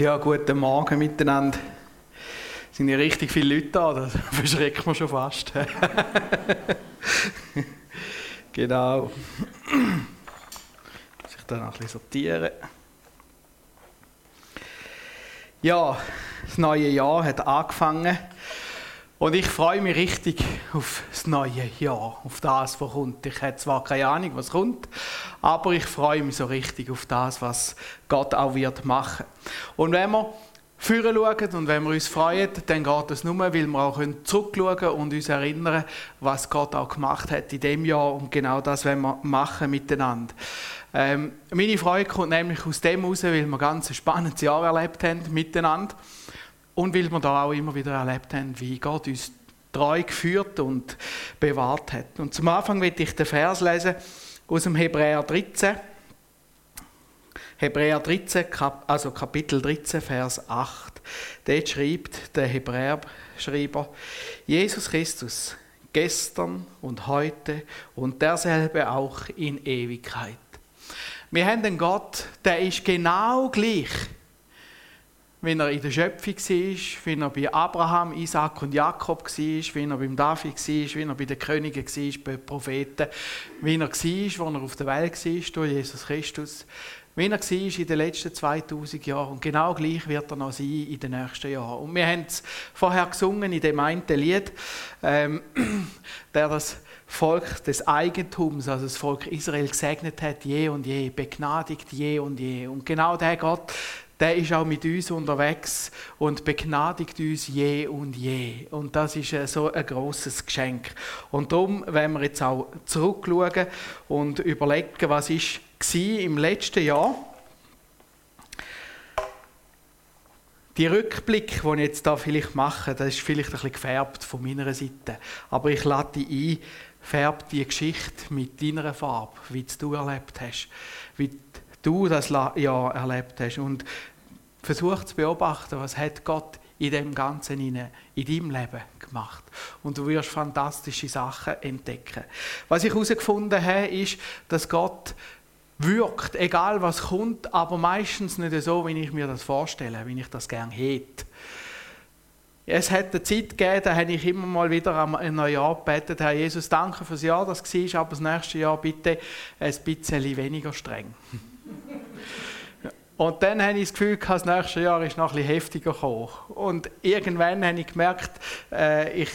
Ja, guten Morgen miteinander. Es sind ja richtig viele Leute da, das verschreckt man schon fast. genau. Muss ich dann noch ein bisschen sortieren. Ja, das neue Jahr hat angefangen. Und ich freue mich richtig auf das neue Jahr, auf das, was kommt. Ich habe zwar keine Ahnung, was kommt, aber ich freue mich so richtig auf das, was Gott auch wird machen. Und wenn wir führen schauen und wenn wir uns freuen, dann geht es nur, weil wir auch zurückschauen und uns erinnern, was Gott auch gemacht hat in dem Jahr und genau das wollen wir machen miteinander. Ähm, meine Freude kommt nämlich aus dem heraus, weil wir ganz ein spannendes Jahr erlebt haben miteinander. Und weil wir da auch immer wieder erlebt haben, wie Gott uns treu geführt und bewahrt hat. Und zum Anfang will ich den Vers lesen aus dem Hebräer 13. Hebräer 13, also Kapitel 13, Vers 8. Dort schreibt der Hebräer-Schreiber, Jesus Christus, gestern und heute und derselbe auch in Ewigkeit. Wir haben einen Gott, der ist genau gleich wenn er in der Schöpfung war, wenn er bei Abraham, Isaac und Jakob war, wenn er beim David war, wenn er bei den Königen war, bei den Propheten, wie er war, als er auf der Welt war, durch Jesus Christus, wie er war in den letzten 2000 Jahren. Und genau gleich wird er noch sein in den nächsten Jahren. Und wir haben es vorher gesungen in dem einen Lied, ähm, der das Volk des Eigentums, also das Volk Israel gesegnet hat, je und je, begnadigt je und je. Und genau der Gott, der ist auch mit uns unterwegs und begnadigt uns je und je. Und das ist äh, so ein großes Geschenk. Und darum wenn wir jetzt auch zurückschauen und überlegen, was ist im letzten Jahr. Die Rückblick, den ich jetzt da vielleicht mache, das ist vielleicht ein bisschen gefärbt von meiner Seite. Aber ich lade dich ein, färb die Geschichte mit deiner Farbe, wie du erlebt hast, wie du das Jahr erlebt hast. Und versuch zu beobachten, was hat Gott in dem Ganzen in, in deinem Leben gemacht. Und du wirst fantastische Sachen entdecken. Was ich herausgefunden habe, ist, dass Gott wirkt, egal was kommt, aber meistens nicht so, wie ich mir das vorstelle, wie ich das gerne hätte. Es hat eine Zeit gegeben, da habe ich immer mal wieder am Neujahr gebetet, Herr Jesus, danke fürs Jahr, das war, aber das nächste Jahr bitte ein bisschen weniger streng. Und dann habe ich das Gefühl, das nächste Jahr ist noch bisschen heftiger gekommen. Und irgendwann habe ich gemerkt, äh, ich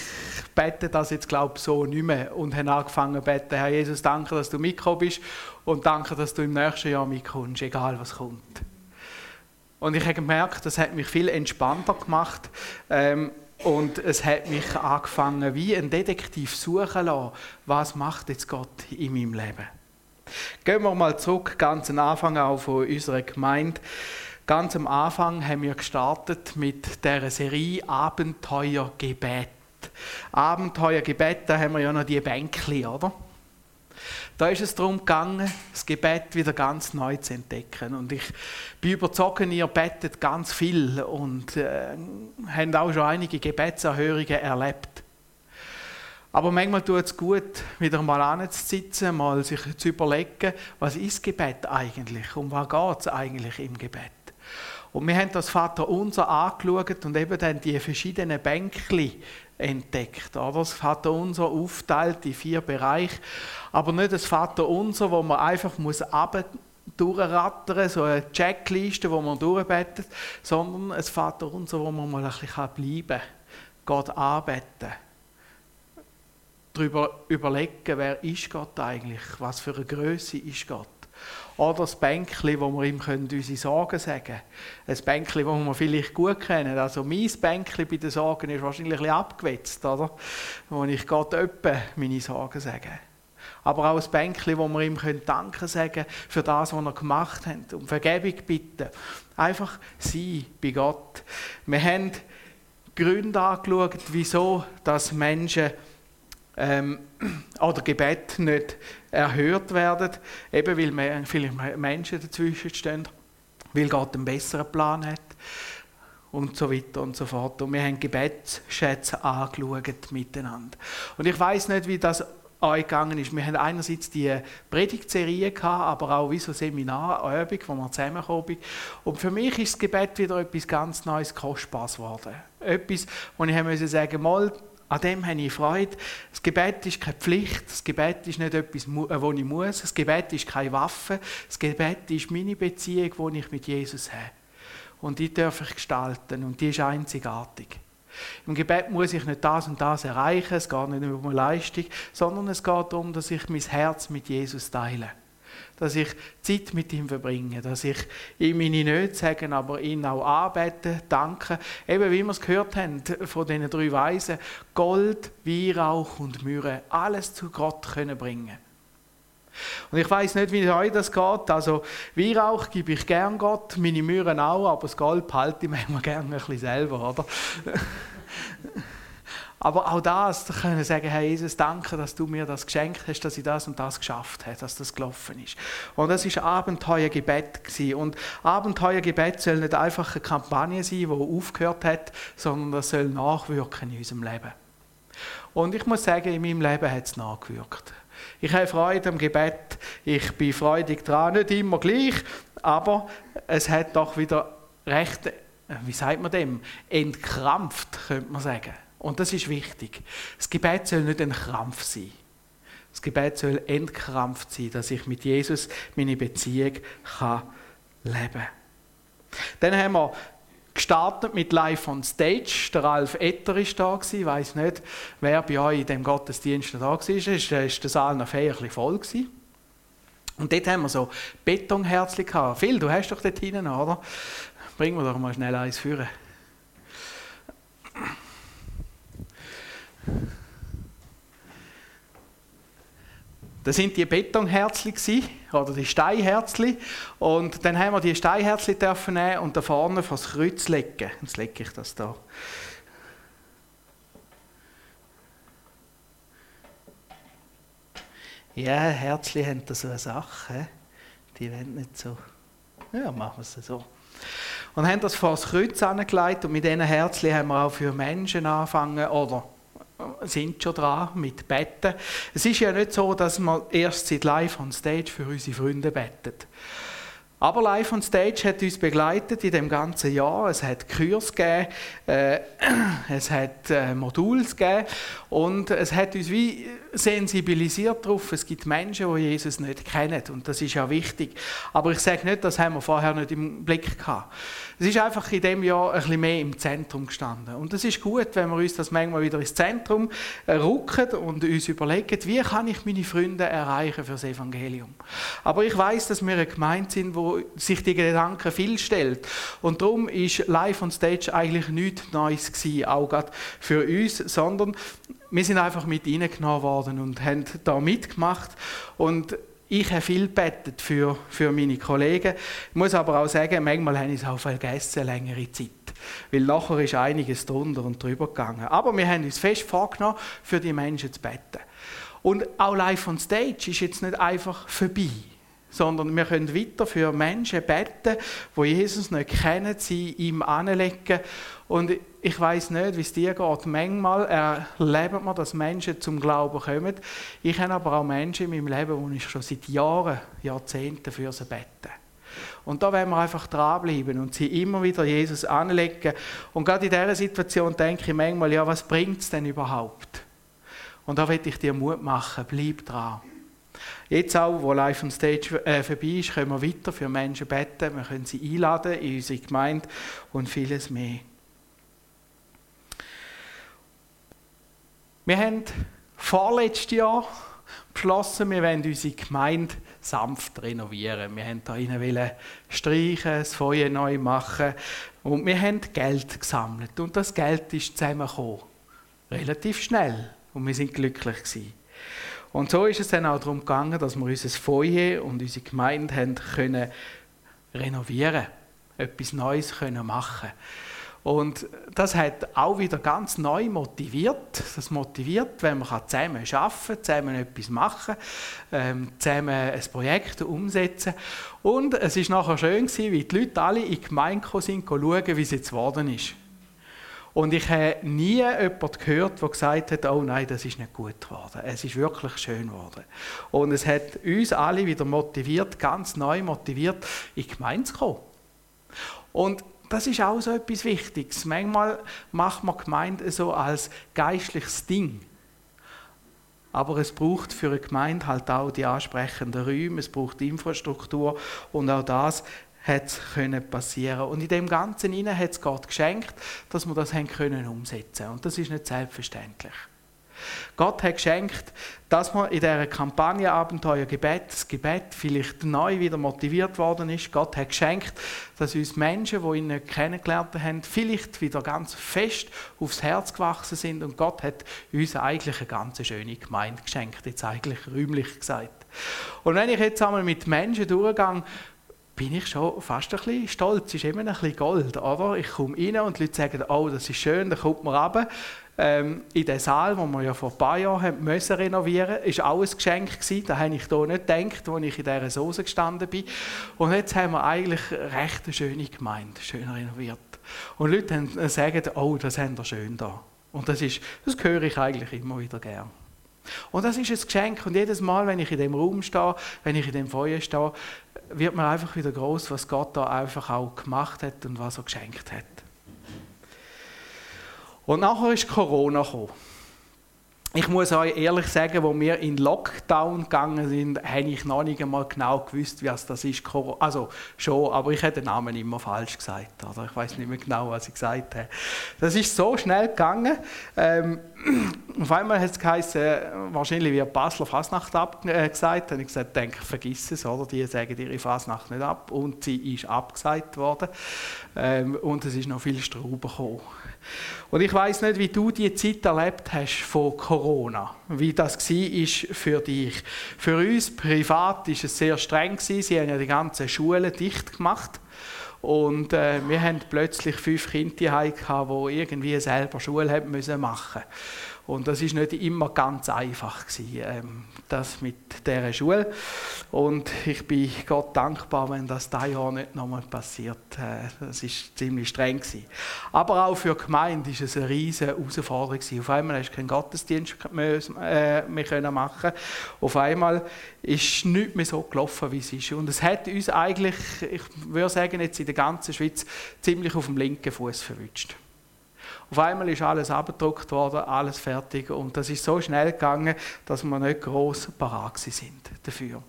bete das jetzt, glaube so nicht mehr. Und habe angefangen zu beten, Herr Jesus, danke, dass du mitgekommen bist und danke, dass du im nächsten Jahr mitkommst, egal was kommt. Und ich habe gemerkt, das hat mich viel entspannter gemacht. Ähm, und es hat mich angefangen, wie ein Detektiv suchen lassen, was macht jetzt Gott in meinem Leben. Gehen wir mal zurück, ganz am Anfang auch von unserer Gemeinde. Ganz am Anfang haben wir gestartet mit der Serie Abenteuergebet. Abenteuergebet, da haben wir ja noch die Bänkli, oder? Da ist es darum gegangen, das Gebet wieder ganz neu zu entdecken. Und ich bin überzeugt, ihr betet ganz viel und äh, habt auch schon einige Gebetserhörungen erlebt. Aber manchmal tut es gut, wieder mal anzusitzen, mal sich zu überlegen, was ist Gebet eigentlich? Um was geht es eigentlich im Gebet? Und wir haben das Vater Unser angeschaut und eben dann die verschiedenen Bänkli entdeckt. Oder? Das Vater Unser aufteilt in vier Bereiche, aber nicht das Vater Unser, wo man einfach muss durchrattern, so eine Checkliste, wo man durchbetet, sondern ein Vater Unser, wo man mal ein bisschen bleiben kann, Gott anbeten darüber überlegen, wer ist Gott eigentlich, was für eine Größe ist Gott. Oder das Bänkchen, wo wir ihm unsere Sorgen sagen können. Ein Bänkchen, das wir vielleicht gut kennen. Also mein Bänkchen bei den Sorgen ist wahrscheinlich ein bisschen abgewetzt, oder? Wo ich Gott öppe meine Sorgen sage. Aber auch ein Bänkchen, wo wir ihm Danke sagen für das, was er gemacht hat. Um Vergebung bitten. Einfach sein bei Gott. Wir haben Gründe angeschaut, wieso dass Menschen ähm, oder Gebet nicht erhört werden, eben weil viele Menschen dazwischen stehen, weil Gott einen besseren Plan hat und so weiter und so fort. Und wir haben Gebetsschätze angeschaut miteinander. Und ich weiß nicht, wie das angegangen ist. Wir haben einerseits die Predigtserie gehabt, aber auch wie so Seminarübung, wo wir zusammengekommen Und für mich ist das Gebet wieder etwas ganz Neues, Kostbares geworden. Etwas, wo ich sagen musste, an dem habe ich Freude. Das Gebet ist keine Pflicht, das Gebet ist nicht etwas, was ich muss, das Gebet ist keine Waffe, das Gebet ist meine Beziehung, die ich mit Jesus habe. Und die darf ich gestalten und die ist einzigartig. Im Gebet muss ich nicht das und das erreichen, es geht nicht um eine Leistung, sondern es geht darum, dass ich mein Herz mit Jesus teile. Dass ich Zeit mit ihm verbringe, dass ich ihm meine Nöte sage, aber ihn auch anbete, danke. Eben wie wir es gehört haben von diesen drei Weisen, Gold, Weihrauch und Myrrhe, alles zu Gott können bringen. Und ich weiß nicht, wie euch das geht. Also Weihrauch gebe ich gern Gott, meine Mühren auch, aber das Gold behalte ich mir gerne ein bisschen selber, oder? Aber auch das, da können wir sagen, Herr Jesus, danke, dass du mir das geschenkt hast, dass ich das und das geschafft habe, dass das gelaufen ist. Und das ist Abenteuergebet gewesen. Und Abenteuergebet soll nicht einfach eine Kampagne sein, die aufgehört hat, sondern das soll nachwirken in unserem Leben. Und ich muss sagen, in meinem Leben hat es nachgewirkt. Ich habe Freude am Gebet, ich bin freudig dran, nicht immer gleich, aber es hat doch wieder recht, wie sagt man dem, entkrampft, könnte man sagen. Und das ist wichtig. Das Gebet soll nicht ein Krampf sein. Das Gebet soll entkrampft sein, dass ich mit Jesus meine Beziehung kann leben kann. Dann haben wir gestartet mit Live on Stage. Der Ralf Etter war da. Ich weiß nicht, wer bei euch in dem Gottesdienst da war. Ist, ist der Saal noch ein bisschen voll gewesen. Und dort haben wir so Betonherzchen gehabt. Phil, du hast doch dort hinten, oder? Bringen wir doch mal schnell eins führen. Das sind die Betonherzli oder die Steinherzli und dann haben wir die Steinherzli dürfen nehmen und da vorne vor das Kreuz legen. Jetzt lege ich das da. Ja, Herzli haben da so eine Sache, die wollen nicht so. Ja, machen wir es so. Und haben das vor das Kreuz angelegt und mit diesen Herzli haben wir auch für Menschen angefangen oder sind schon dran mit Betten. Es ist ja nicht so, dass man erst seit live on stage für unsere Freunde bettet. Aber Live on Stage hat uns begleitet in dem ganzen Jahr. Es hat Kurs gegeben, äh, es hat äh, Moduls gegeben und es hat uns wie sensibilisiert darauf, es gibt Menschen, die Jesus nicht kennen und das ist ja wichtig. Aber ich sage nicht, das haben wir vorher nicht im Blick gehabt. Es ist einfach in dem Jahr ein bisschen mehr im Zentrum gestanden. Und es ist gut, wenn wir uns das manchmal wieder ins Zentrum äh, rücken und uns überlegen, wie kann ich meine Freunde erreichen für das Evangelium. Aber ich weiß, dass wir eine Gemeinde sind, wo sich die Gedanken viel stellt. Und darum ist Live on Stage eigentlich nichts Neues gewesen, auch gerade für uns, sondern wir sind einfach mit reingenommen worden und haben da mitgemacht. Und ich habe viel bettet für, für meine Kollegen. Ich muss aber auch sagen, manchmal habe ich es auch vergessen, längere Zeit. Weil nachher ist einiges drunter und drüber gegangen. Aber wir haben uns fest vorgenommen, für die Menschen zu beten. Und auch live on stage ist jetzt nicht einfach vorbei sondern wir können weiter für Menschen beten, wo Jesus nicht kennen, sie ihm anlegen. Und ich weiß nicht, wie es dir geht. Manchmal erleben wir, dass Menschen zum Glauben kommen. Ich habe aber auch Menschen in meinem Leben, wo ich schon seit Jahren, Jahrzehnten für sie bete. Und da werden wir einfach dranbleiben und sie immer wieder Jesus anlegen. Und gerade in dieser Situation denke ich manchmal, ja, was bringt es denn überhaupt? Und da will ich dir Mut machen, bleib dran. Jetzt auch, wo Live on Stage äh, vorbei ist, können wir weiter für Menschen beten, wir können sie einladen in unsere Gemeinde und vieles mehr. Wir haben vorletztes Jahr beschlossen, wir wollen unsere Gemeinde sanft renovieren. Wir wollten da streichen, das Feuer neu machen und wir haben Geld gesammelt. Und das Geld ist zusammengekommen. Relativ schnell. Und wir sind glücklich gewesen. Und so ist es dann auch darum gegangen, dass wir unser Feuer und unsere Gemeinde haben können renovieren, etwas Neues können machen. Und das hat auch wieder ganz neu motiviert. Das motiviert, wenn man zusammen arbeiten kann, zusammen etwas machen, ähm, zusammen ein Projekt umsetzen. Und es ist nachher schön gewesen, wie die Leute alle in die Gemeinde sind, schauen, wie es jetzt geworden ist. Und ich habe nie jemanden gehört, der gesagt hat, oh nein, das ist nicht gut geworden. Es ist wirklich schön geworden. Und es hat uns alle wieder motiviert, ganz neu motiviert, in die Gemeinde zu kommen. Und das ist auch so etwas Wichtiges. Manchmal macht man Gemeinde so als geistliches Ding. Aber es braucht für eine Gemeinde halt auch die ansprechenden Räume, es braucht Infrastruktur und auch das hat können passieren und in dem Ganzen hat es Gott geschenkt, dass wir das haben können umsetzen und das ist nicht selbstverständlich. Gott hat geschenkt, dass man in dieser Kampagne Abenteuer Gebet, das Gebet vielleicht neu wieder motiviert worden ist. Gott hat geschenkt, dass uns Menschen, die ihn nicht kennengelernt haben, vielleicht wieder ganz fest aufs Herz gewachsen sind und Gott hat uns eigentlich eine ganz schöne Gemeinde geschenkt, jetzt eigentlich räumlich gesagt. Und wenn ich jetzt einmal mit Menschen durchgehe, bin ich schon fast ein bisschen stolz. Es ist immer ein bisschen Gold, oder? Ich komme rein und die Leute sagen, oh, das ist schön, dann kommt man runter. Ähm, in den Saal, den wir ja vor ein paar Jahren müssen renovieren mussten, war auch ein Geschenk. Gewesen. Da habe ich hier nicht gedacht, als ich in dieser Soße gestanden bin. Und jetzt haben wir eigentlich recht eine schöne Gemeinde, schön renoviert. Und Leute sagen, oh, das haben wir schön da. Und das, ist, das höre ich eigentlich immer wieder gern. Und das ist ein Geschenk. Und jedes Mal, wenn ich in dem Raum stehe, wenn ich in dem Feuer stehe, wird mir einfach wieder groß, was Gott da einfach auch gemacht hat und was er geschenkt hat. Und nachher ist Corona gekommen. Ich muss euch ehrlich sagen, wo wir in Lockdown gegangen sind, habe ich noch nicht einmal genau gewusst, wie das ist. Also schon, aber ich hätte den Namen immer falsch gesagt. Oder? Ich weiß nicht mehr genau, was ich gesagt habe. Das ist so schnell gegangen. Ähm, auf einmal hat es geheißen, wahrscheinlich wird Basler Fasnacht abgesagt. Dann habe ich gesagt, denke, vergiss es, oder? Die sagen ihre Fasnacht nicht ab. Und sie ist abgesagt worden. Ähm, und es ist noch viel Straub gekommen. Und ich weiß nicht, wie du die Zeit erlebt hast von Corona, wie das war für dich. Für uns privat ist es sehr streng. Sie haben ja die ganzen Schulen dicht gemacht. Und äh, wir haben plötzlich fünf Kinder die irgendwie selber Schule haben müssen machen und das ist nicht immer ganz einfach gewesen, ähm, das mit dieser Schule. Und ich bin Gott dankbar, wenn das dieses Jahr nicht nochmal passiert. Äh, das ist ziemlich streng gewesen. Aber auch für die Gemeinde ist es eine riesige Herausforderung gewesen. Auf einmal hast du keinen Gottesdienst mehr, äh, mehr können machen. Auf einmal ist nichts mehr so gelaufen, wie es ist. Und es hat uns eigentlich, ich würde sagen, jetzt in der ganzen Schweiz ziemlich auf dem linken Fuß verwünscht. Auf einmal ist alles abgedruckt worden, alles fertig und das ist so schnell gegangen, dass wir nicht groß parat sind dafür.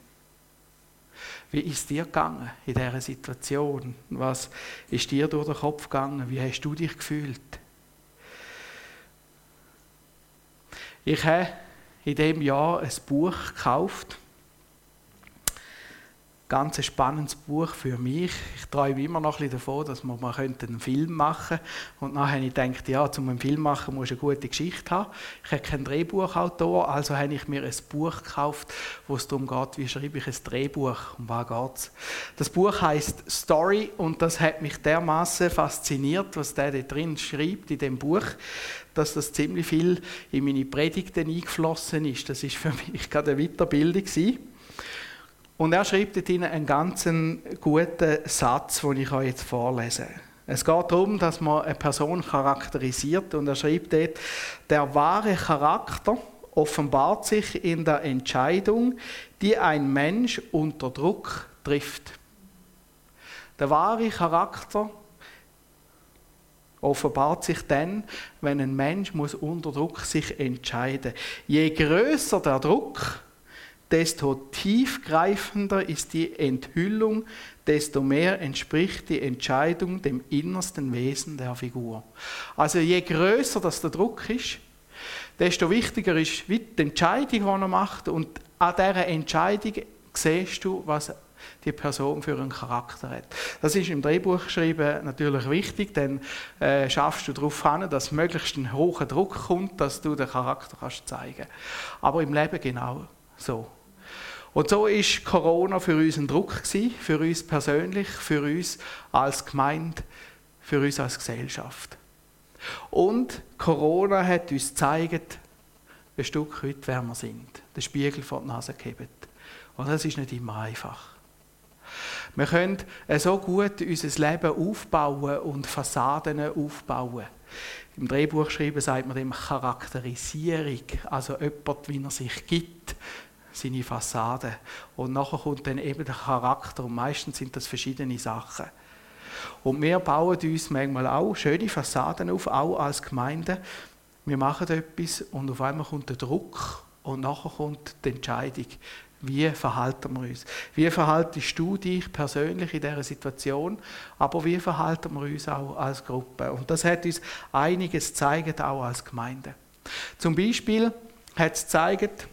Wie ist dir gegangen in dieser Situation? Was ist dir durch den Kopf gegangen? Wie hast du dich gefühlt? Ich habe in dem Jahr ein Buch gekauft ganz spannendes Buch für mich. Ich träume immer noch ein davon, dass man mal einen Film machen könnte. Und dann habe ich gedacht, ja, um einen Film machen, muss eine gute Geschichte haben. Ich habe keinen Drehbuchautor, also habe ich mir ein Buch gekauft, wo es darum geht, wie schreibe ich ein Drehbuch, um was geht es. Das Buch heißt Story und das hat mich dermaßen fasziniert, was der da drin schreibt in dem Buch, dass das ziemlich viel in meine Predigten eingeflossen ist. Das ist für mich gerade eine Weiterbildung gewesen. Und er schreibt dort einen ganz guten Satz, den ich euch jetzt vorlese. Es geht darum, dass man eine Person charakterisiert und er schreibt dort, der wahre Charakter offenbart sich in der Entscheidung, die ein Mensch unter Druck trifft. Der wahre Charakter offenbart sich dann, wenn ein Mensch muss unter Druck sich entscheiden. Je größer der Druck, desto tiefgreifender ist die Enthüllung, desto mehr entspricht die Entscheidung dem innersten Wesen der Figur. Also je größer das der Druck ist, desto wichtiger ist die Entscheidung, die er macht. Und an dieser Entscheidung siehst du, was die Person für einen Charakter hat. Das ist im Drehbuchschreiben natürlich wichtig, dann äh, schaffst du darauf hin, dass möglichst ein hoher Druck kommt, dass du den Charakter kannst zeigen. Aber im Leben genau so. Und so ist Corona für uns ein Druck gewesen, für uns persönlich, für uns als Gemeinde, für uns als Gesellschaft. Und Corona hat uns gezeigt, ein Stück weit, wer wir sind. Den Spiegel vor die Nase gehebt. Und das ist nicht immer einfach. Wir können so gut unser Leben aufbauen und Fassaden aufbauen. Im Drehbuch schreiben sagt man dem Charakterisierung, also jemand, wie er sich gibt, seine Fassade. Und nachher kommt dann eben der Charakter und meistens sind das verschiedene Sachen. Und wir bauen uns manchmal auch schöne Fassaden auf, auch als Gemeinde. Wir machen etwas und auf einmal kommt der Druck und nachher kommt die Entscheidung. Wie verhalten wir uns? Wie verhaltest du dich persönlich in dieser Situation? Aber wie verhalten wir uns auch als Gruppe? Und das hat uns einiges gezeigt, auch als Gemeinde. Zum Beispiel hat es gezeigt,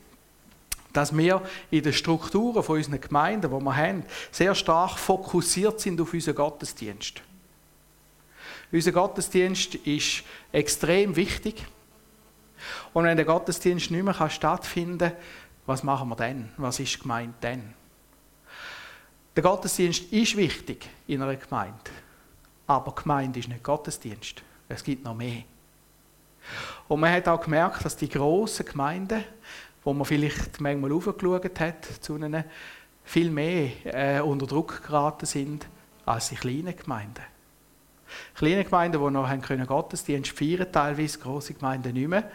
dass wir in den Strukturen von unseren Gemeinden, die wir haben, sehr stark fokussiert sind auf unseren Gottesdienst. Unser Gottesdienst ist extrem wichtig. Und wenn der Gottesdienst nicht mehr stattfinden kann, was machen wir dann? Was ist gemeint dann? Der Gottesdienst ist wichtig in einer Gemeinde. Aber Gemeinde ist nicht Gottesdienst. Es gibt noch mehr. Und man hat auch gemerkt, dass die grossen Gemeinden, wo man vielleicht manchmal aufgeschaut hat, zu ihnen, viel mehr äh, unter Druck geraten sind als die kleinen Gemeinden. Kleine Gemeinden, die noch können Gottesdienst feiern, teilweise große Gemeinden nicht mehr.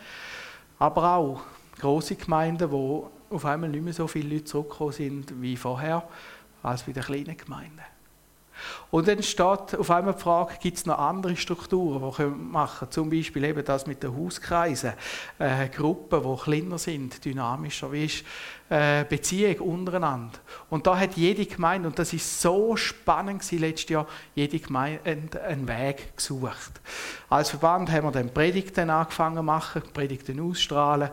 Aber auch große Gemeinden, wo auf einmal nicht mehr so viele Leute zurückgekommen sind wie vorher, als bei den kleinen Gemeinden. Und dann steht auf einmal die Frage, gibt es noch andere Strukturen, die wir machen können? Zum Beispiel eben das mit den Hauskreisen, äh, Gruppen, die kleiner sind, dynamischer, wie ist äh, Beziehung untereinander. Und da hat jede Gemeinde, und das ist so spannend gewesen, letztes Jahr, jede Gemeinde einen Weg gesucht. Als Verband haben wir dann Predigten angefangen zu machen, Predigten ausstrahlen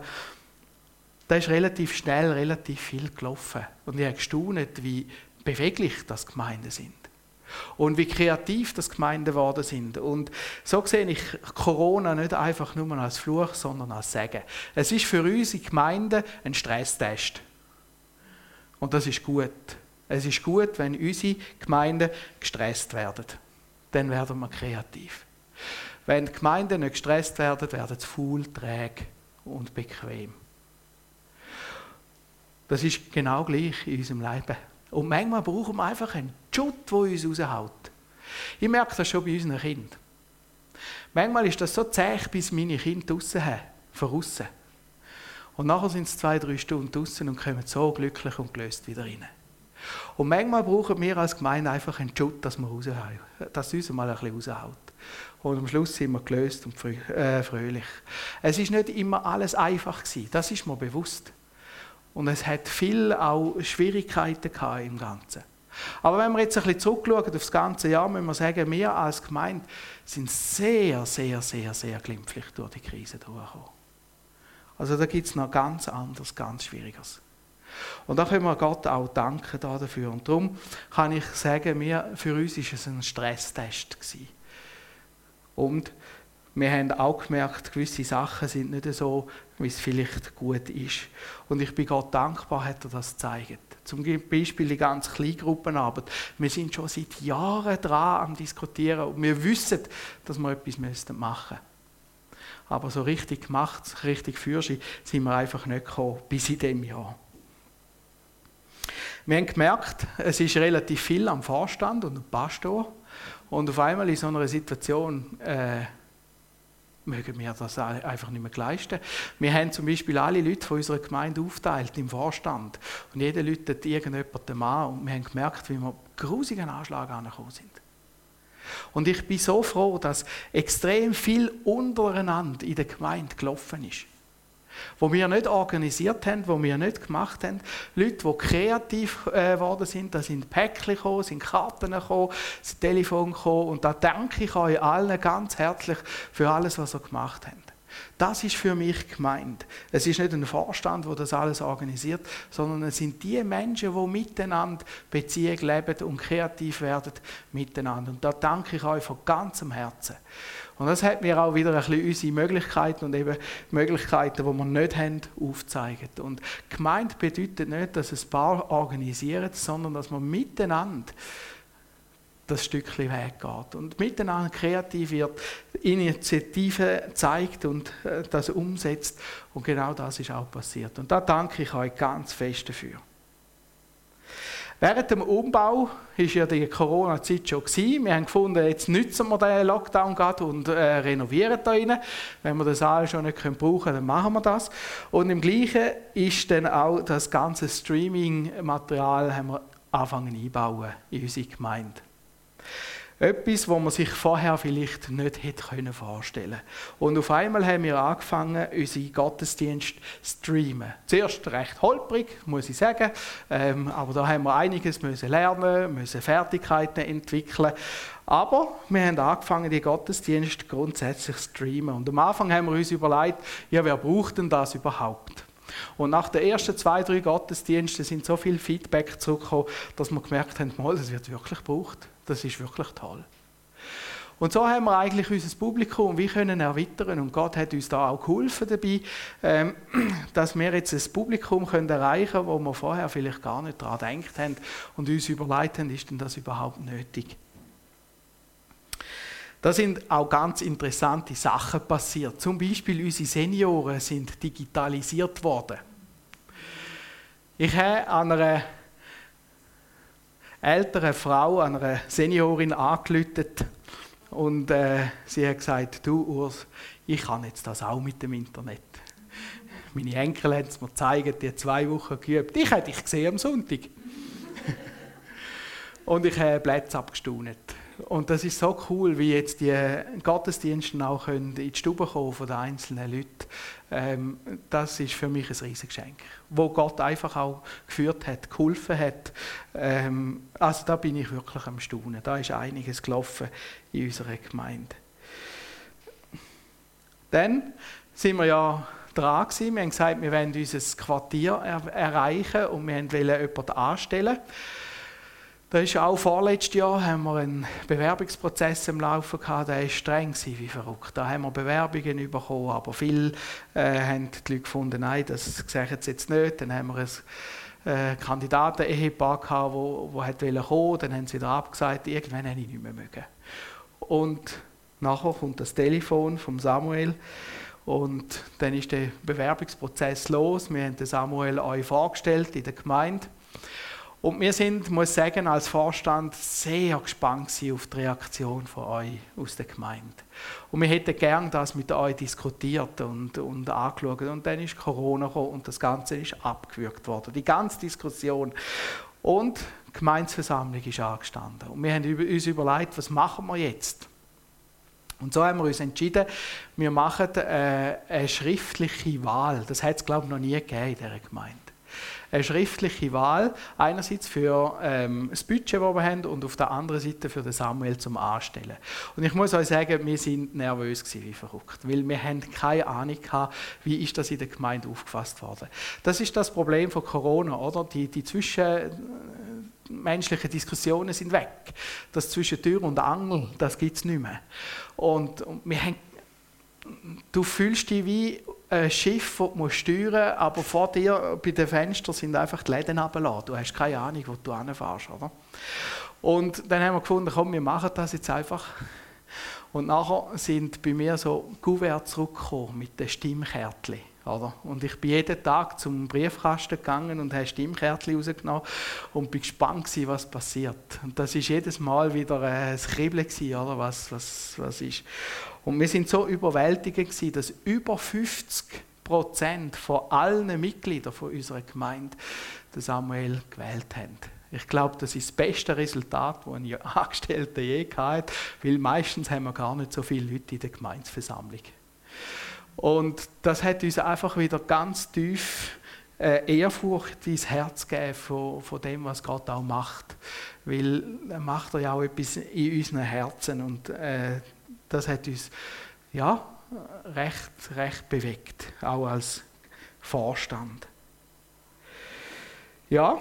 da ist relativ schnell relativ viel gelaufen. Und ich habe gestaunt, wie beweglich das Gemeinden sind. Und wie kreativ das Gemeinden geworden sind. Und so sehe ich Corona nicht einfach nur als Fluch, sondern als Segen. Es ist für unsere Gemeinden ein Stresstest. Und das ist gut. Es ist gut, wenn unsere Gemeinden gestresst werden. Dann werden wir kreativ. Wenn die Gemeinden nicht gestresst werden, werden sie faul, träge und bequem. Das ist genau gleich in unserem Leben. Und manchmal brauchen wir einfach einen Schutt, der uns raushaut. Ich merke das schon bei unseren Kindern. Manchmal ist das so zäh, bis meine Kinder draußen haben, von außen. Und nachher sind sie zwei, drei Stunden draußen und kommen so glücklich und gelöst wieder rein. Und manchmal brauchen wir als Gemeinde einfach einen Schutt, dass wir raushauen, dass uns mal ein bisschen raushaut. Und am Schluss sind wir gelöst und äh, fröhlich. Es ist nicht immer alles einfach gewesen, das ist mir bewusst. Und es hat viel auch Schwierigkeiten im Ganzen. Aber wenn wir jetzt ein bisschen zurückschauen auf das ganze Jahr, müssen wir sagen, wir als Gemeinde sind sehr, sehr, sehr, sehr glimpflich durch die Krise durchgekommen. Also da gibt es noch ganz anderes, ganz Schwieriges. Und da können wir Gott auch danken dafür. Und darum kann ich sagen, wir, für uns war es ein Stresstest. Gewesen. Und wir haben auch gemerkt, gewisse Sachen sind nicht so, wie es vielleicht gut ist. Und ich bin Gott dankbar, hat er das gezeigt. Zum Beispiel die ganze Kleingruppenarbeit. Wir sind schon seit Jahren dran am Diskutieren und wir wissen, dass wir etwas machen müssen. Aber so richtig gemacht, richtig führst, sind wir einfach nicht gekommen, bis in diesem Jahr. Wir haben gemerkt, es ist relativ viel am Vorstand und am Pastor. Und auf einmal in so einer Situation äh, mögen wir das einfach nicht mehr leisten. Wir haben zum Beispiel alle Leute von unserer Gemeinde aufteilt im Vorstand. Und jeder läutet irgendjemanden an und wir haben gemerkt, wie wir grusigen Anschlag angekommen sind. Und ich bin so froh, dass extrem viel untereinander in der Gemeinde gelaufen ist wo wir nicht organisiert haben, wo wir nicht gemacht haben. Leute, die kreativ äh, geworden äh, sind, da sind Päckchen gekommen, sind Karten gekommen, sind Telefon gekommen und da danke ich euch allen ganz herzlich für alles, was ihr gemacht habt. Das ist für mich gemeint. Es ist nicht ein Vorstand, der das alles organisiert, sondern es sind die Menschen, die miteinander Beziehung leben und kreativ werden miteinander. Und da danke ich euch von ganzem Herzen. Und das hat mir auch wieder ein bisschen unsere Möglichkeiten und eben Möglichkeiten, die wir nicht haben, aufgezeigt. Und gemeint bedeutet nicht, dass ein paar organisieren, sondern dass man miteinander das Stückchen Weg geht und miteinander kreativ wird, Initiative zeigt und äh, das umsetzt. Und genau das ist auch passiert. Und da danke ich euch ganz fest dafür. Während dem Umbau war ja die Corona-Zeit schon. Gewesen. Wir haben gefunden, jetzt nutzen wir den Lockdown gerade und äh, renovieren da rein. Wenn wir den Saal schon nicht können brauchen dann machen wir das. Und im Gleichen ist dann auch das ganze Streaming-Material anfangen einbauen in unsere Gemeinde. Etwas, was man sich vorher vielleicht nicht hätte vorstellen können. Und auf einmal haben wir angefangen, unsere Gottesdienste zu streamen. Zuerst recht holprig, muss ich sagen, ähm, aber da haben wir einiges müssen lernen, müssen Fertigkeiten entwickeln. Aber wir haben angefangen, die Gottesdienste grundsätzlich zu streamen. Und am Anfang haben wir uns überlegt, ja, wer braucht denn das überhaupt? Und nach den ersten zwei, drei Gottesdiensten sind so viel Feedback zurückgekommen, dass wir gemerkt haben, mal, das wird wirklich gebraucht. Das ist wirklich toll. Und so haben wir eigentlich unser Publikum wie können erweitern und Gott hat uns da auch geholfen dabei, ähm, dass wir jetzt ein Publikum können erreichen können, wo wir vorher vielleicht gar nicht daran gedacht haben und uns überlegt haben, ist denn das überhaupt nötig? Da sind auch ganz interessante Sachen passiert. Zum Beispiel unsere Senioren sind digitalisiert worden. Ich habe an einer älteren Frau, einer Seniorin angelötet und äh, sie hat gesagt, du Urs, ich kann jetzt das auch mit dem Internet. Meine Enkel haben es mir gezeigt, die zwei Wochen geübt. Ich hätte dich gesehen am Sonntag. und ich habe Plätze abgestaunet. Und das ist so cool, wie jetzt die Gottesdienste auch in die Stube kommen von den einzelnen Leuten. Ähm, das ist für mich ein riesiges Geschenk, wo Gott einfach auch geführt hat, geholfen hat. Ähm, also da bin ich wirklich am Staunen. Da ist einiges gelaufen in unserer Gemeinde. Dann sind wir ja dran gewesen. Wir haben gesagt, wir wollen unser Quartier er erreichen und wir wollen jemanden anstellen. Da ist auch vorletztes Jahr haben wir einen Bewerbungsprozess im Laufen gehabt, der war streng wie verrückt. Da haben wir Bewerbungen bekommen, aber viele äh, haben die Leute gefunden, nein, das sehen sie jetzt nicht. Dann haben wir ein äh, Kandidaten-Ehepaar gehabt, wo, wo hat kommen, dann haben sie wieder abgesagt, irgendwann habe ich nicht mehr mögen. Und nachher kommt das Telefon von Samuel und dann ist der Bewerbungsprozess los. Wir haben den Samuel euch vorgestellt in der Gemeinde und wir sind, muss sagen, als Vorstand sehr gespannt auf die Reaktion von euch aus der Gemeinde. Und wir hätten gern das mit euch diskutiert und, und angeschaut. Und dann ist Corona gekommen und das Ganze ist abgewürgt worden. Die ganze Diskussion. Und die Gemeinsversammlung ist angestanden. Und wir haben uns überlegt, was machen wir jetzt? Und so haben wir uns entschieden, wir machen äh, eine schriftliche Wahl. Das hat es, glaube ich, noch nie gegeben in dieser Gemeinde eine schriftliche Wahl, einerseits für ähm, das Budget, das wir haben, und auf der anderen Seite für den Samuel zum Anstellen. Und ich muss euch sagen, wir sind nervös gewesen, wie verrückt, weil wir haben keine Ahnung gehabt, wie ist das in der Gemeinde aufgefasst worden. Das ist das Problem von Corona, oder? Die, die zwischenmenschlichen Diskussionen sind weg. Das zwischen Tür und Angel, das gibt es nicht mehr. Und, und wir haben du fühlst dich wie ein Schiff, das steuern musst, aber vor dir bei den Fenstern sind einfach die Läden runtergelassen. Du hast keine Ahnung, wo du hinfährst. Oder? Und dann haben wir gefunden, komm, wir machen das jetzt einfach. Und nachher sind bei mir so Kuverts zurückgekommen mit den Stimmkärtchen. Oder? Und ich bin jeden Tag zum Briefkasten gegangen und habe Stimmkärtchen rausgenommen und bin gespannt gewesen, was passiert. Und das ist jedes Mal wieder ein Kribbeln gewesen, oder? Was, was, was ist. Und wir sind so überwältigt gewesen, dass über 50 Prozent von allen Mitgliedern von unserer Gemeinde Samuel gewählt haben. Ich glaube, das ist das beste Resultat, das ein Angestellter je hat, weil meistens haben wir gar nicht so viele Leute in der Gemeinsversammlung. Und das hat uns einfach wieder ganz tief äh, Ehrfurcht ins Herz gegeben von, von dem, was Gott auch macht. Weil er macht ja auch etwas in unseren Herzen und äh, das hat uns ja, recht, recht bewegt, auch als Vorstand. Ja,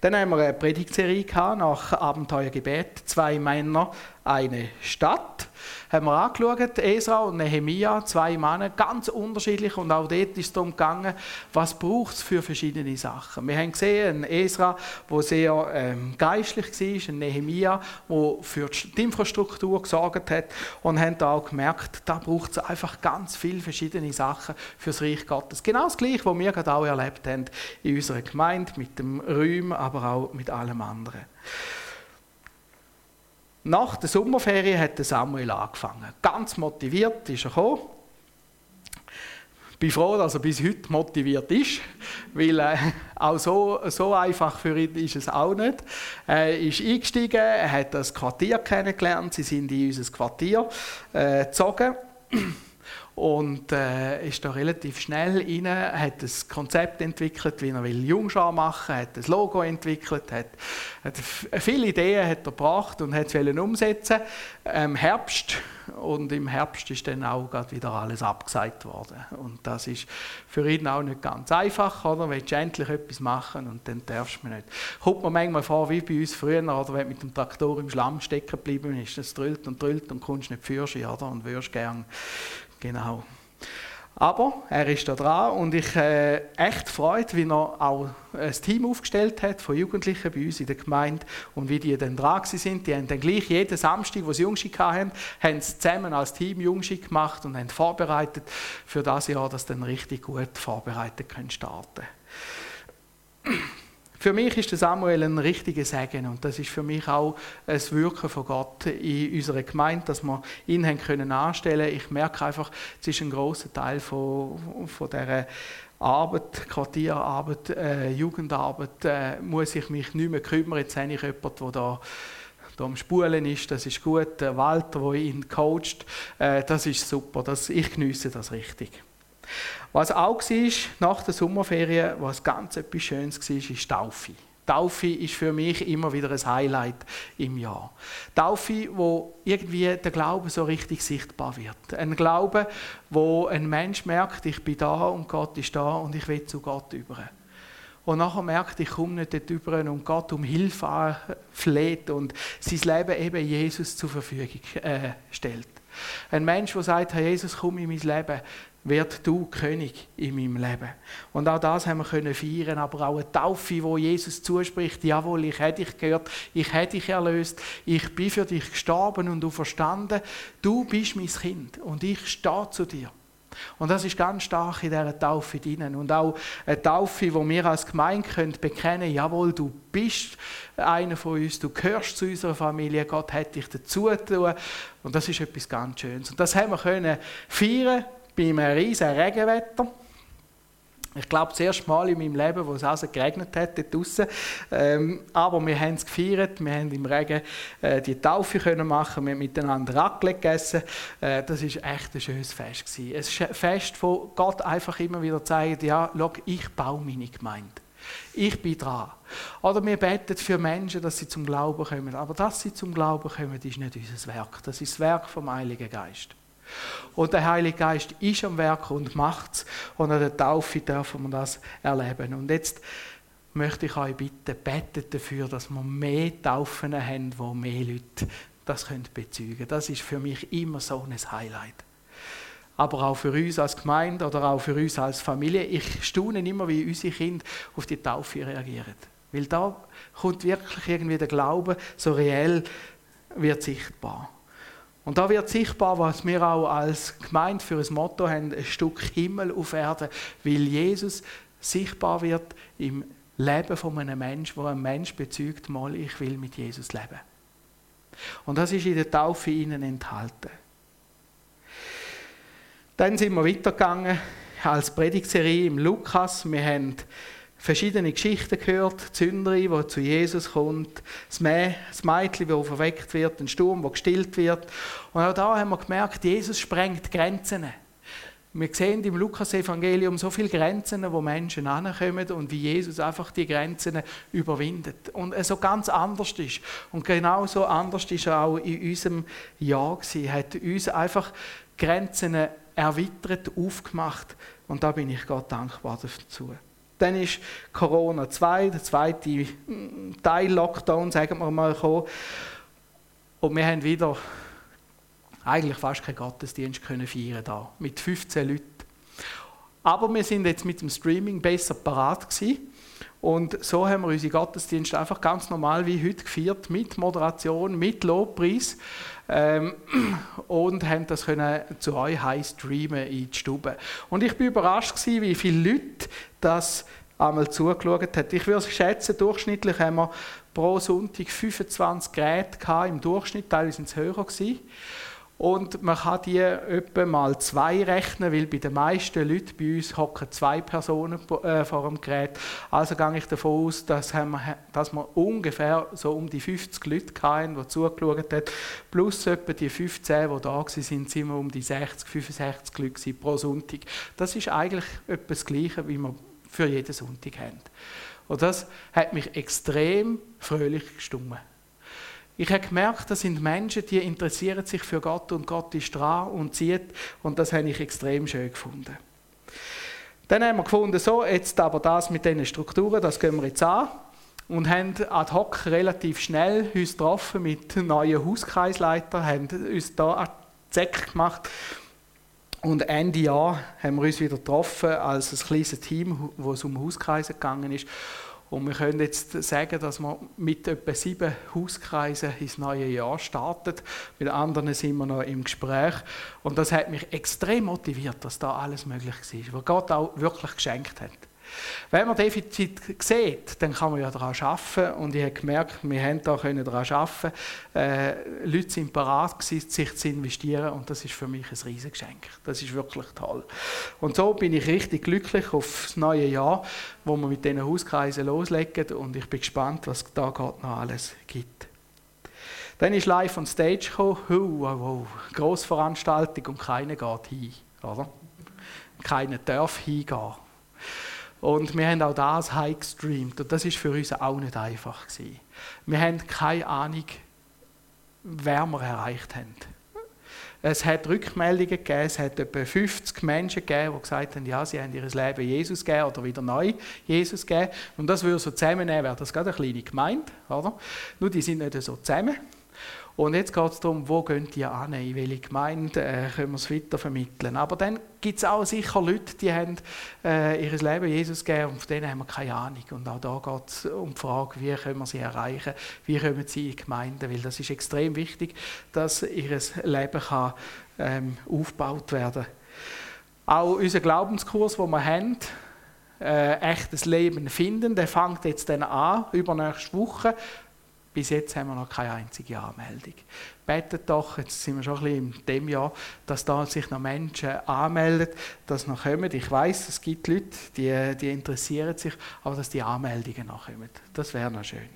dann haben wir eine Predigtserie nach Abenteuergebet. Zwei Männer eine Stadt haben wir angeschaut, Esra und Nehemia, zwei Männer, ganz unterschiedlich und auch dort ist es darum gegangen, was braucht es für verschiedene Sachen. Wir haben gesehen, ein Esra, der sehr ähm, geistlich war, ein Nehemia, der für die Infrastruktur gesorgt hat und haben da auch gemerkt, da braucht es einfach ganz viele verschiedene Sachen für das Reich Gottes. Genau das Gleiche, was wir gerade auch erlebt haben in unserer Gemeinde, mit dem Räumen, aber auch mit allem anderen. Nach der Sommerferien hat Samuel angefangen. Ganz motiviert ist er gekommen. Ich bin froh, dass er bis heute motiviert ist, weil äh, auch so, so einfach für ihn ist es auch nicht. Er ist eingestiegen, er hat das Quartier kennengelernt, sie sind in unser Quartier äh, gezogen und äh, ist da relativ schnell rein, hat das Konzept entwickelt, wie er will Jungschar machen, hat das Logo entwickelt, hat, hat viele Ideen hat er gebracht und hat es umsetzen im Herbst und im Herbst ist dann auch wieder alles abgesagt worden und das ist für ihn auch nicht ganz einfach, oder? Willst du endlich etwas machen und dann darfst du nicht. Kommt mir manchmal vor, wie bei uns früher, oder wenn mit dem Traktor im Schlamm stecken geblieben ist, das drüllt und drüllt und kommst nicht für oder? Und würdest gern Genau. Aber er ist da dran und ich äh, echt freut, wie er auch ein Team aufgestellt hat von Jugendlichen bei uns in der Gemeinde und wie die dann dran sind. Die haben dann gleich jeden Samstag, wo sie Jungschi hatten, haben sie zusammen als Team Jungschi gemacht und haben vorbereitet für das Jahr, dass dann richtig gut vorbereitet können starten. Für mich ist Samuel ein richtiger Segen und das ist für mich auch ein Wirken von Gott in unserer Gemeinde, dass wir ihn haben können anstellen. Ich merke einfach, es ist ein großer Teil von, von dieser Arbeit, Quartierarbeit, äh, Jugendarbeit, äh, muss ich mich nicht mehr kümmern. Jetzt habe ich jemanden, der da da am Spulen ist, das ist gut. Walter, der ihn coacht, äh, das ist super. Das, ich genieße das richtig. Was auch war, nach der Sommerferien, was ganz etwas Schönes war, ist Taufe. Taufe ist für mich immer wieder ein Highlight im Jahr. Taufe, wo irgendwie der Glaube so richtig sichtbar wird. Ein Glaube, wo ein Mensch merkt, ich bin da und Gott ist da und ich will zu Gott über. Und nachher merkt, ich komme nicht dort über und Gott um Hilfe fleht und sein Leben eben Jesus zur Verfügung äh, stellt. Ein Mensch, der sagt, Herr Jesus, komm in mein Leben, wird du König in meinem Leben. Und auch das haben wir können feiern, aber auch eine Taufe, wo Jesus zuspricht, jawohl, ich hätte dich gehört, ich hätte dich erlöst, ich bin für dich gestorben und du verstanden, du bist mein Kind und ich stehe zu dir. Und das ist ganz stark in dieser Taufe drin. Und auch eine Taufe, wo wir als Gemeinde können bekennen jawohl, du bist einer von uns, du gehörst zu unserer Familie, Gott hat dich dazu getan. Und das ist etwas ganz Schönes. Und das haben wir können feiern bei einem riesen Regenwetter. Ich glaube, das erste Mal in meinem Leben, wo es also geregnet hat dort. Ähm, aber wir haben es gefeiert, wir haben im Regen äh, die Taufe können machen, wir haben miteinander Raclette gegessen. Äh, das war echt ein schönes Fest. Gewesen. Ein Fest, wo Gott einfach immer wieder zeigt, ja, schau, ich baue meine Gemeinde. Ich bin dran. Oder wir beten für Menschen, dass sie zum Glauben kommen. Aber dass sie zum Glauben kommen, ist nicht unser Werk. Das ist das Werk vom Heiligen Geist. Und der Heilige Geist ist am Werk und macht es. Und an der Taufe dürfen wir das erleben. Und jetzt möchte ich euch bitten, betet dafür, dass wir mehr Taufen haben, wo mehr Leute das können bezeugen. Das ist für mich immer so ein Highlight. Aber auch für uns als Gemeinde oder auch für uns als Familie. Ich staune immer, wie unsere Kinder auf die Taufe reagieren. Weil da kommt wirklich irgendwie der Glaube so reell wird sichtbar. Und da wird sichtbar, was wir auch als Gemeinde für ein Motto haben, ein Stück Himmel auf Erde, weil Jesus sichtbar wird im Leben von einem Menschen, wo ein Mensch bezeugt, mal, ich will mit Jesus leben. Und das ist in der Taufe ihnen enthalten. Dann sind wir weitergegangen als Predigtserie im Lukas. Wir haben verschiedene Geschichten gehört. Die Sünderin, die zu Jesus kommt, das, Mädchen, das verweckt wird, ein Sturm, der gestillt wird. Und auch da haben wir gemerkt, Jesus sprengt Grenzen. Wir sehen im Lukas-Evangelium so viele Grenzen, wo Menschen ankommen und wie Jesus einfach die Grenzen überwindet. Und es so ganz anders ist. Und genau so anders ist er auch in unserem Jahr gewesen. Er hat uns einfach Grenzen erweitert, aufgemacht. Und da bin ich Gott dankbar dazu. Dann ist Corona 2, der zweite mm, Teil Lockdown, sagen wir mal, gekommen. Und wir haben wieder eigentlich fast keinen Gottesdienst können feiern da mit 15 Leuten. Aber wir sind jetzt mit dem Streaming besser parat gewesen. Und so haben wir unsere Gottesdienste einfach ganz normal wie heute gefeiert, mit Moderation, mit Lobpreis. Ähm, und haben das können zu euch heim streamen in die Stube. Und ich bin überrascht gewesen, wie viele Leute das einmal zugeschaut haben. Ich würde schätzen, durchschnittlich haben wir pro Sonntag 25 Geräte im Durchschnitt, teilweise sind es höher gewesen. Und man kann die etwa mal zwei rechnen, weil bei den meisten Leuten bei uns hocken zwei Personen äh, vor dem Gerät. Also gehe ich davon aus, dass, wir, dass wir ungefähr so um die 50 Leute hatten, die zugeschaut haben. Plus etwa die 15, die da waren, sind, wir um die 60, 65 Leute pro Sonntag. Das ist eigentlich etwa das Gleiche, wie wir für jeden Sonntag haben. Und das hat mich extrem fröhlich gestimmt. Ich habe gemerkt, das sind Menschen, die interessieren sich für Gott und Gott ist dran und zieht. Und das habe ich extrem schön gefunden. Dann haben wir gefunden, so, jetzt aber das mit diesen Strukturen, das gehen wir jetzt an. Und haben ad hoc relativ schnell uns getroffen mit neuen Hauskreisleitern, haben uns da einen Zeck gemacht. Und Ende Jahr haben wir uns wieder getroffen als ein kleines Team, wo es um Hauskreise gegangen ist und wir können jetzt sagen, dass wir mit etwa sieben Hauskreisen ins neue Jahr starten. Mit anderen sind wir noch im Gespräch. Und das hat mich extrem motiviert, dass da alles möglich war, was Gott auch wirklich geschenkt hat. Wenn man Defizit sieht, dann kann man ja daran arbeiten. Und ich habe gemerkt, wir haben da daran arbeiten. Äh, Leute sind bereit gewesen, sich zu investieren und das ist für mich ein riesiges Geschenk. Das ist wirklich toll. Und so bin ich richtig glücklich auf das neue Jahr, wo wir mit diesen Hauskreisen loslegen und ich bin gespannt, was da Gott noch alles gibt. Dann ist live on stage gekommen, wow, wow, Grossveranstaltung und keiner geht hin, oder? Keiner darf hingehen. Und wir haben auch das high gestreamt. Und das ist für uns auch nicht einfach. Gewesen. Wir haben keine Ahnung, wer wir erreicht haben. Es hat Rückmeldungen gegeben, es hat etwa 50 Menschen gegeben, die gesagt haben, ja, sie haben ihr Leben Jesus gegeben oder wieder neu Jesus gegeben. Und das würde so zusammennehmen, wäre das gerade eine kleine Gemeinde, oder? Nur die sind nicht so zusammen. Und jetzt geht es darum, wo gehen die an, in welche Gemeinde äh, können wir es weiter vermitteln. Aber dann gibt es auch sicher Leute, die haben äh, ihr Leben Jesus gegeben und von denen haben wir keine Ahnung. Und auch da geht es um die Frage, wie können wir sie erreichen, wie kommen sie in die Gemeinde, weil das ist extrem wichtig, dass ihr Leben kann, ähm, aufgebaut werden. Auch unser Glaubenskurs, den wir haben, äh, echtes Leben finden, der fängt jetzt dann an, übernächste Woche. Bis jetzt haben wir noch keine einzige Anmeldung. Betet doch, jetzt sind wir schon ein bisschen in dem Jahr, dass da sich noch Menschen anmelden, dass noch kommen. Ich weiß, es gibt Leute, die, die interessieren sich, aber dass die Anmeldungen noch kommen. Das wäre noch schön.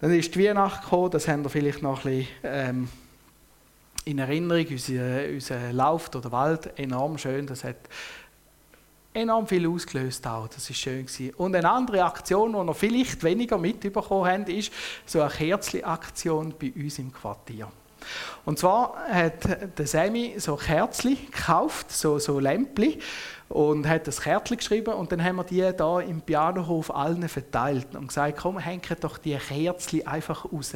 Dann ist die Weihnacht gekommen, das haben wir vielleicht noch ein bisschen ähm, in Erinnerung. Unser, unser Lauf durch den Wald, enorm schön. Das hat enorm viel ausgelöst auch. Das ist schön gewesen. Und eine andere Aktion, die noch vielleicht weniger mitbekommen haben, ist so eine Kerzli-Aktion bei uns im Quartier. Und zwar hat der Sammy so Kerzli gekauft, so, so Lämpli, und hat das Kärtchen geschrieben und dann haben wir die da im Pianohof allen verteilt und gesagt, komm, hängen doch die Kerzchen einfach raus.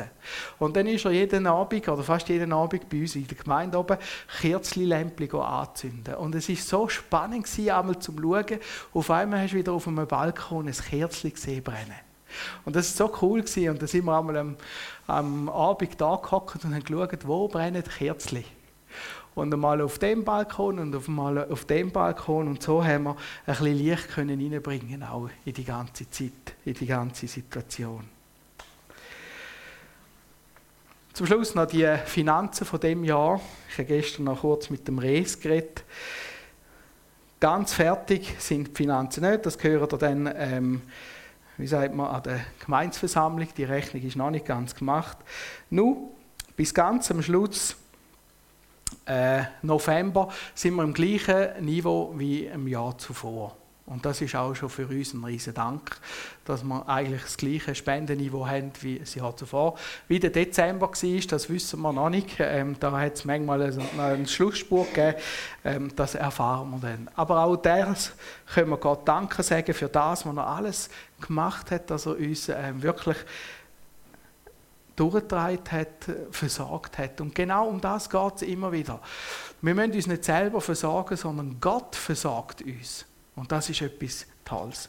Und dann ist er jeden Abend oder fast jeden Abend bei uns in der Gemeinde oben Kerzli-Lämpchen anzünden. Und es ist so spannend gewesen, einmal zum Schauen. Auf einmal hast du wieder auf einem Balkon ein Kerzchen gesehen brennen. Und das war so cool gewesen. und da sind wir einmal am, am Abend da gehockt und haben geschaut, wo brennen die Kerzchen und einmal auf dem Balkon und auf einmal auf dem Balkon und so haben wir ein bisschen Licht können reinbringen auch in die ganze Zeit, in die ganze Situation. Zum Schluss noch die Finanzen von dem Jahr. Ich habe gestern noch kurz mit dem Res geredet. Ganz fertig sind die Finanzen nicht. Das gehört dann, ähm, wie sagt man, an der Gemeinsversammlung. Die Rechnung ist noch nicht ganz gemacht. Nun, bis ganz am Schluss äh, November sind wir im gleichen Niveau wie im Jahr zuvor. Und das ist auch schon für uns ein riesen Dank, dass wir eigentlich das gleiche Spendenniveau haben wie das Jahr zuvor. Wie der Dezember war, das wissen wir noch nicht. Ähm, da hat es manchmal einen Schlussspur gegeben. Ähm, das erfahren wir dann. Aber auch das können wir Gott Danke sagen für das, was er alles gemacht hat, dass er uns ähm, wirklich durchgetragen hat, versorgt hat. Und genau um das geht es immer wieder. Wir müssen uns nicht selber versorgen, sondern Gott versorgt uns. Und das ist etwas Tolles.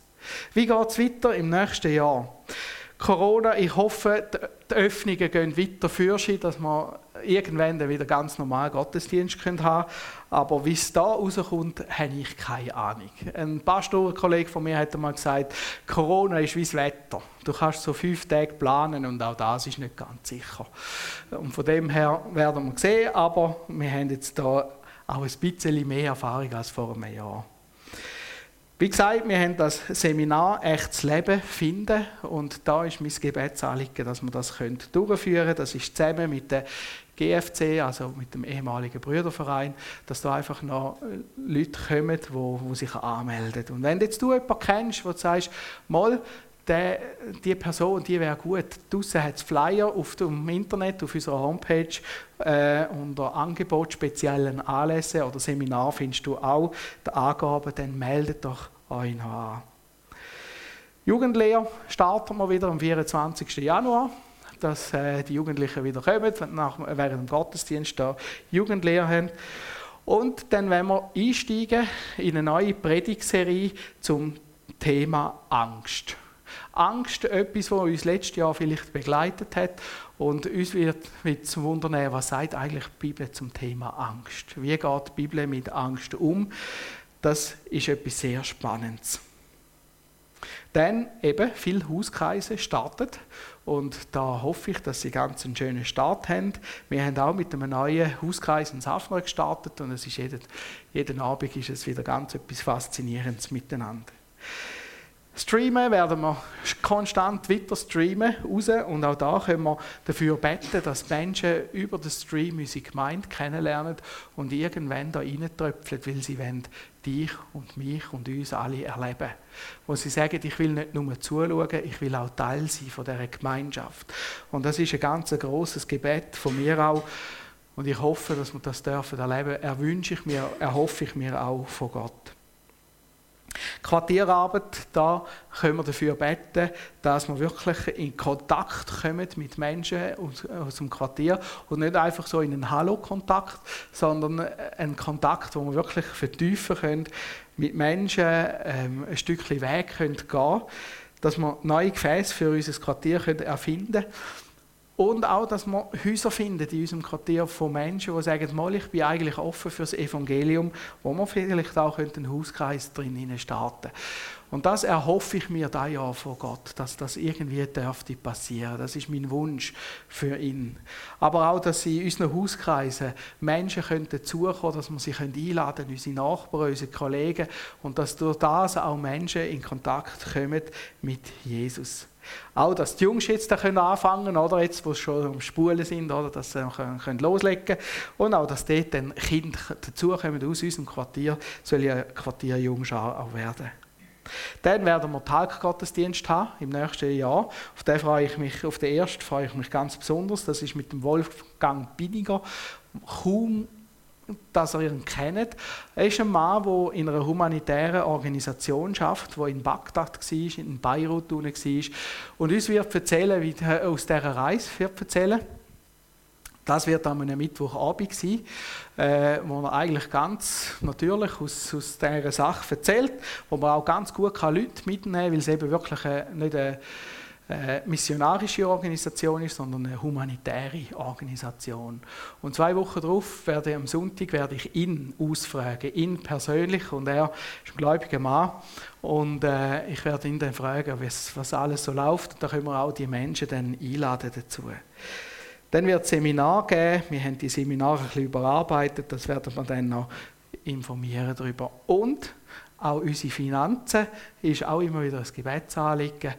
Wie geht es weiter im nächsten Jahr? Corona, ich hoffe, die Öffnungen gehen weiter für dass wir irgendwann wieder ganz normal Gottesdienst haben können. Aber wie es da rauskommt, habe ich keine Ahnung. Ein Pastorenkollege von mir hat einmal gesagt, Corona ist wie das Wetter. Du kannst so fünf Tage planen und auch das ist nicht ganz sicher. Und von dem her werden wir sehen, aber wir haben jetzt da auch ein bisschen mehr Erfahrung als vor einem Jahr. Wie gesagt, wir haben das Seminar Echtes Leben finden und da ist mein Gebetsanliegen, dass wir das durchführen können. Das ist zusammen mit der GFC, also mit dem ehemaligen Brüderverein, dass da einfach noch äh, Leute kommen, die, die sich anmelden. Und wenn jetzt du jemanden kennst, wo du sagst, mal, der, die Person, die wäre gut. Draussen hat es Flyer auf dem Internet, auf unserer Homepage äh, unter Angebot speziellen Anlässe oder Seminar findest du auch die Angaben, dann meldet doch euch noch an. Jugendlehr starten wir wieder am 24. Januar, dass äh, die Jugendlichen wieder kommen, nach, während dem Gottesdienst da Jugendlehr haben. Und dann werden wir einsteigen in eine neue Predigserie zum Thema Angst. Angst, etwas, was uns letztes Jahr vielleicht begleitet hat. Und uns wird mit wundern, was sagt eigentlich die Bibel zum Thema Angst? Wie geht die Bibel mit Angst um? Das ist etwas sehr Spannendes. Dann eben viele Hauskreise startet und da hoffe ich, dass sie ganz einen schönen Start haben. Wir haben auch mit einem neuen Hauskreis in Safner gestartet und es ist jeden, jeden Abend ist es wieder ganz etwas Faszinierendes miteinander. Streamen werden wir konstant weiter streamen raus und auch da können wir dafür beten, dass Menschen über den Stream unsere Gemeinde kennenlernen und irgendwann da reintröpfeln, weil sie wollen dich und mich und uns alle erleben. Wo sie sagen, ich will nicht nur zuschauen, ich will auch Teil sein von dieser Gemeinschaft. Und das ist ein ganz großes Gebet von mir auch. Und ich hoffe, dass wir das dürfen erleben. Erwünsche ich mir, erhoffe ich mir auch von Gott. Quartierarbeit, da können wir dafür beten, dass wir wirklich in Kontakt kommen mit Menschen aus, aus dem Quartier und nicht einfach so in einen Hallo-Kontakt, sondern einen Kontakt, wo wir wirklich vertiefen können, mit Menschen ähm, ein Stückchen Weg können gehen dass wir neue Gefäße für unser Quartier können erfinden können und auch, dass wir Häuser finden in unserem Quartier von Menschen, die sagen, mal, ich bin eigentlich offen für das Evangelium, wo wir vielleicht auch einen Hauskreis drin starten Und das erhoffe ich mir da ja von Gott, dass das irgendwie dürfte passieren. Das ist mein Wunsch für ihn. Aber auch, dass in unseren Hauskreisen Menschen können dazukommen, dass wir sie einladen können, unsere Nachbarn, unsere Kollegen, und dass durch das auch Menschen in Kontakt kommen mit Jesus. Auch, dass die Jungs jetzt da können anfangen oder jetzt, wo sie schon am Spulen sind, oder, dass sie können, können loslegen Und auch, dass dort dann Kinder dazukommen aus unserem Quartier, soll ja Quartierjungschar auch werden. Dann werden wir Taggottesdienst haben im nächsten Jahr. Auf den freue ich mich, auf den ersten freue ich mich ganz besonders. Das ist mit dem Wolfgang Binniger. Kaum dass ihr ihn kennt. Er ist ein Mann, der in einer humanitären Organisation schafft, der in Bagdad war, in Beirut war. Und uns wird erzählen, wie er aus dieser Reise wird erzählen. Das wird am Mittwochabend sein, äh, wo er eigentlich ganz natürlich aus, aus dieser Sache erzählt, wo man auch ganz gut Leute mitnehmen kann, weil es eben wirklich äh, nicht äh, missionarische Organisation ist, sondern eine humanitäre Organisation. Und zwei Wochen darauf werde ich am Sonntag werde ich ihn ausfragen, ihn persönlich. Und er ist ein gläubiger Mann. Und äh, ich werde ihn dann fragen, was, was alles so läuft. Und da können wir auch die Menschen dann einladen dazu. Dann wird es Seminar geben. Wir haben die Seminare ein bisschen überarbeitet. Das werden wir dann noch informieren darüber. Und auch unsere Finanzen ist auch immer wieder ein Gebetsanliegen.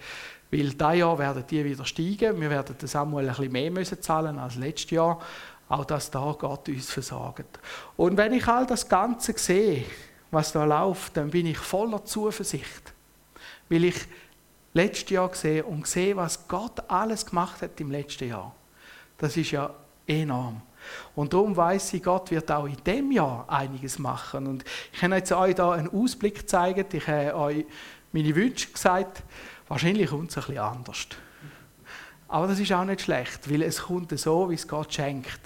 Weil dieses Jahr werden die wieder steigen. Wir werden Samuel ein bisschen mehr müssen zahlen als letztes Jahr. Auch dass da Gott uns versorgt. Und wenn ich all das Ganze sehe, was da läuft, dann bin ich voller Zuversicht. Weil ich letztes Jahr sehe und sehe, was Gott alles gemacht hat im letzten Jahr. Das ist ja enorm. Und darum weiß ich, Gott wird auch in dem Jahr einiges machen. Und ich kann jetzt euch da einen Ausblick zeigen. Ich habe euch meine Wünsche gesagt. Wahrscheinlich kommt es ein bisschen anders. Aber das ist auch nicht schlecht, weil es kommt so, wie es Gott schenkt.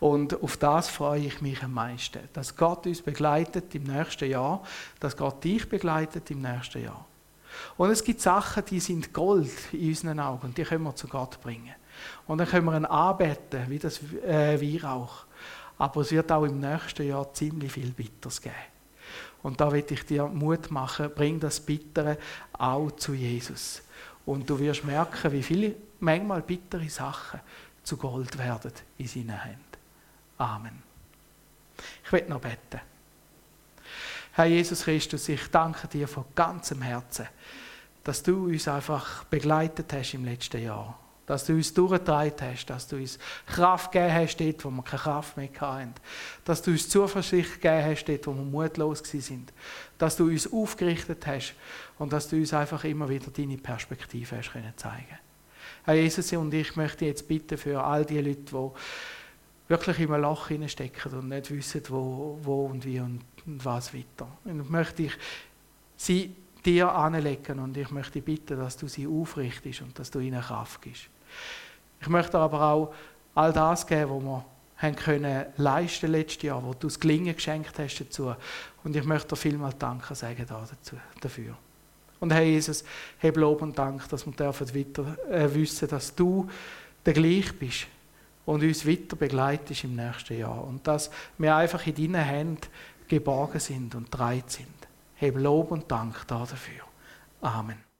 Und auf das freue ich mich am meisten. Dass Gott uns begleitet im nächsten Jahr, dass Gott dich begleitet im nächsten Jahr. Und es gibt Sachen, die sind Gold in unseren Augen und die können wir zu Gott bringen. Und dann können wir ihn anbeten, wie das äh, Weihrauch. Aber es wird auch im nächsten Jahr ziemlich viel Bitters geben. Und da will ich dir Mut machen, bring das Bittere auch zu Jesus. Und du wirst merken, wie viele manchmal bittere Sachen zu Gold werden in seinen Händen. Amen. Ich will noch beten. Herr Jesus Christus, ich danke dir von ganzem Herzen, dass du uns einfach begleitet hast im letzten Jahr dass du uns durchgetragen hast, dass du uns Kraft gegeben hast, dort, wo wir keine Kraft mehr hatten. Dass du uns Zuversicht gegeben hast, dort, wo wir mutlos sind. Dass du uns aufgerichtet hast und dass du uns einfach immer wieder deine Perspektive hast können zeigen Herr Jesus und ich möchte jetzt bitten für all die Leute, die wirklich in einem Loch stecken und nicht wissen, wo, wo und wie und was weiter. Und möchte ich sie dir anlegen und ich möchte bitten, dass du sie aufrichtest und dass du ihnen Kraft gibst. Ich möchte aber auch all das geben, was wir haben können leisten letztes Jahr, wo du das Gelingen geschenkt hast dazu. Und ich möchte dir vielmal Danke sagen dazu, dafür. Und Herr Jesus, heb Lob und Dank, dass wir weiter äh, wissen, dass du der gleich bist und uns weiter begleitest im nächsten Jahr. Und dass wir einfach in deinen Händen geborgen sind und dreit sind. Heb Lob und Dank dafür. Amen.